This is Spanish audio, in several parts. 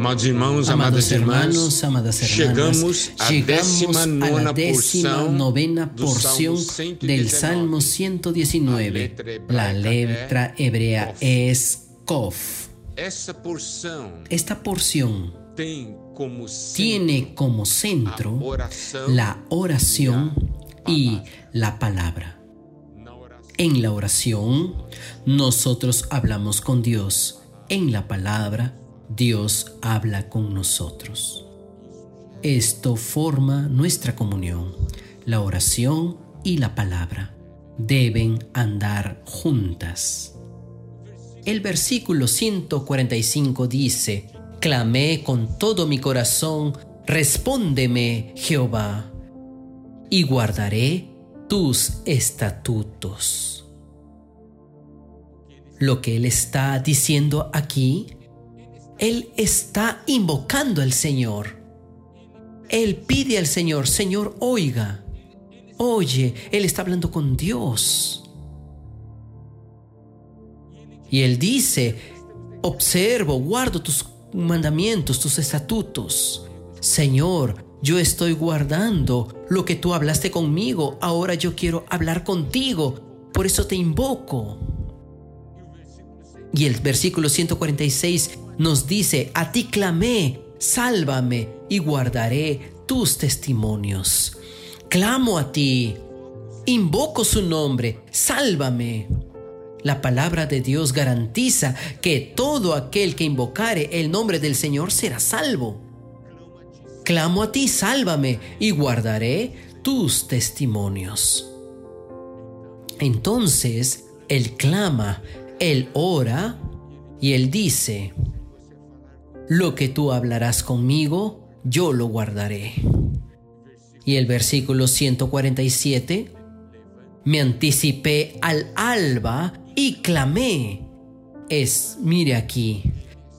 Amados irmãos, amadas irmãs, hermanos, amadas hermanas, chegamos à llegamos décima a nona la décima porção novena do porción Salmo 119. del Salmo A 119. letra letra é hebrea Kof. es Kof. Essa porção Esta porción tem como tiene como a centro la oración y la palabra. En la oración, nosotros hablamos con Dios. En la palabra, Dios habla con nosotros. Esto forma nuestra comunión. La oración y la palabra deben andar juntas. El versículo 145 dice, Clamé con todo mi corazón, respóndeme, Jehová, y guardaré tus estatutos. Lo que él está diciendo aquí, él está invocando al Señor. Él pide al Señor, Señor, oiga, oye, él está hablando con Dios. Y él dice, observo, guardo tus mandamientos, tus estatutos. Señor, yo estoy guardando lo que tú hablaste conmigo, ahora yo quiero hablar contigo, por eso te invoco. Y el versículo 146 nos dice, a ti clamé, sálvame y guardaré tus testimonios. Clamo a ti, invoco su nombre, sálvame. La palabra de Dios garantiza que todo aquel que invocare el nombre del Señor será salvo. Clamo a ti, sálvame y guardaré tus testimonios. Entonces, Él clama, Él ora y Él dice, lo que tú hablarás conmigo, yo lo guardaré. Y el versículo 147, me anticipé al alba y clamé. Es, mire aquí,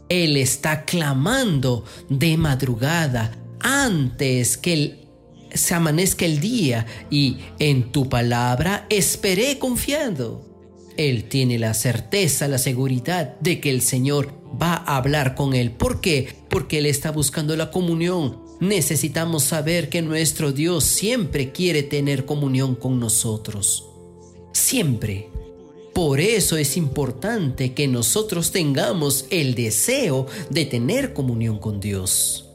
Él está clamando de madrugada antes que se amanezca el día y en tu palabra esperé confiando. Él tiene la certeza, la seguridad de que el Señor va a hablar con él. ¿Por qué? Porque Él está buscando la comunión. Necesitamos saber que nuestro Dios siempre quiere tener comunión con nosotros. Siempre. Por eso es importante que nosotros tengamos el deseo de tener comunión con Dios.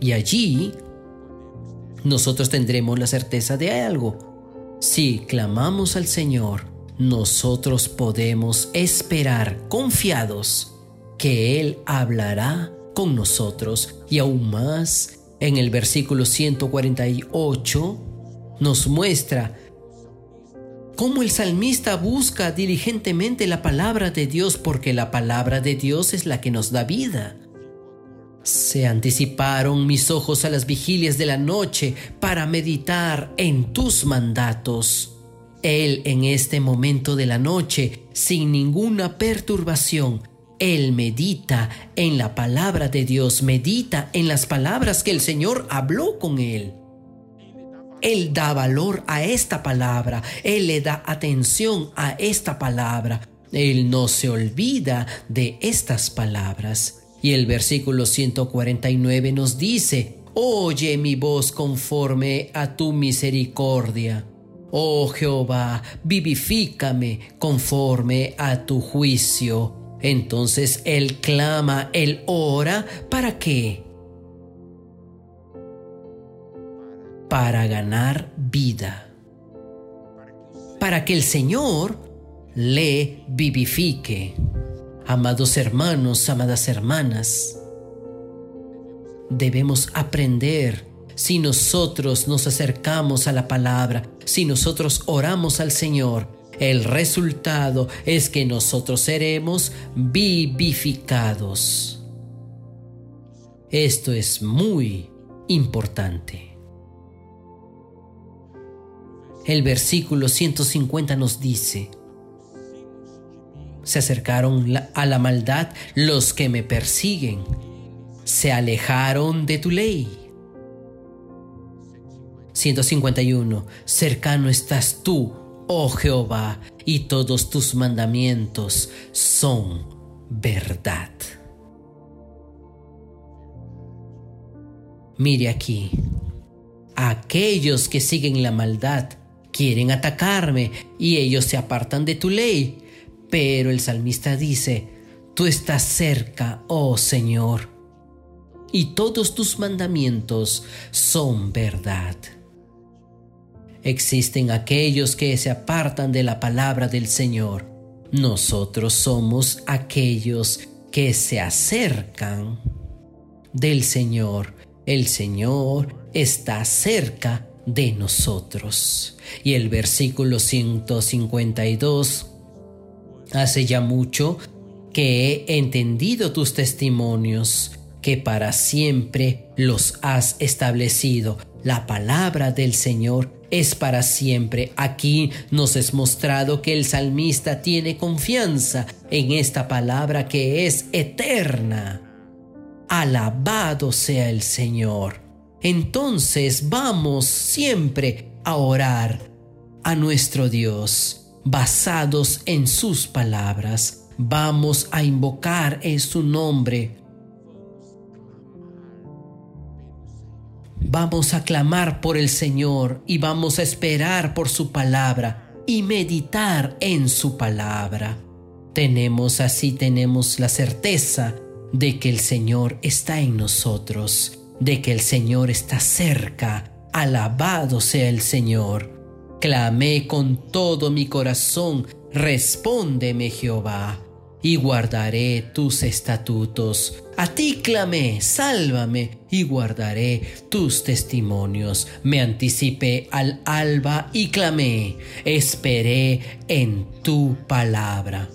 Y allí nosotros tendremos la certeza de algo. Si clamamos al Señor, nosotros podemos esperar confiados que Él hablará con nosotros. Y aún más, en el versículo 148 nos muestra cómo el salmista busca diligentemente la palabra de Dios porque la palabra de Dios es la que nos da vida. Se anticiparon mis ojos a las vigilias de la noche para meditar en tus mandatos. Él en este momento de la noche, sin ninguna perturbación, Él medita en la palabra de Dios, medita en las palabras que el Señor habló con Él. Él da valor a esta palabra, Él le da atención a esta palabra, Él no se olvida de estas palabras. Y el versículo 149 nos dice, Oye mi voz conforme a tu misericordia. Oh Jehová, vivifícame conforme a tu juicio. Entonces Él clama, Él ora, ¿para qué? Para ganar vida. Para que el Señor le vivifique. Amados hermanos, amadas hermanas, debemos aprender si nosotros nos acercamos a la palabra, si nosotros oramos al Señor, el resultado es que nosotros seremos vivificados. Esto es muy importante. El versículo 150 nos dice, se acercaron a la maldad los que me persiguen, se alejaron de tu ley. 151. Cercano estás tú, oh Jehová, y todos tus mandamientos son verdad. Mire aquí. Aquellos que siguen la maldad quieren atacarme y ellos se apartan de tu ley. Pero el salmista dice, tú estás cerca, oh Señor, y todos tus mandamientos son verdad. Existen aquellos que se apartan de la palabra del Señor. Nosotros somos aquellos que se acercan del Señor. El Señor está cerca de nosotros. Y el versículo 152, hace ya mucho que he entendido tus testimonios, que para siempre los has establecido. La palabra del Señor es para siempre. Aquí nos es mostrado que el salmista tiene confianza en esta palabra que es eterna. Alabado sea el Señor. Entonces vamos siempre a orar a nuestro Dios, basados en sus palabras. Vamos a invocar en su nombre Vamos a clamar por el Señor y vamos a esperar por su palabra y meditar en su palabra. Tenemos así, tenemos la certeza de que el Señor está en nosotros, de que el Señor está cerca. Alabado sea el Señor. Clamé con todo mi corazón, respóndeme Jehová y guardaré tus estatutos. A ti clamé, sálvame, y guardaré tus testimonios. Me anticipé al alba y clamé, esperé en tu palabra.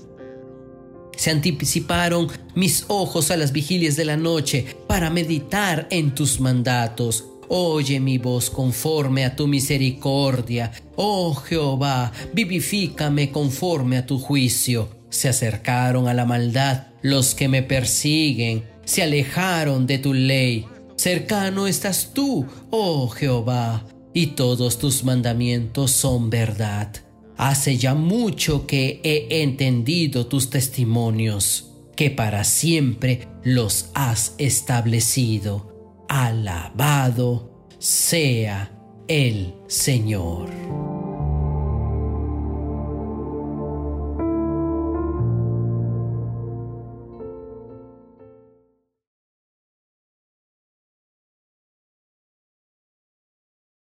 Se anticiparon mis ojos a las vigilias de la noche para meditar en tus mandatos. Oye mi voz conforme a tu misericordia. Oh Jehová, vivifícame conforme a tu juicio se acercaron a la maldad los que me persiguen, se alejaron de tu ley. Cercano estás tú, oh Jehová, y todos tus mandamientos son verdad. Hace ya mucho que he entendido tus testimonios, que para siempre los has establecido. Alabado sea el Señor.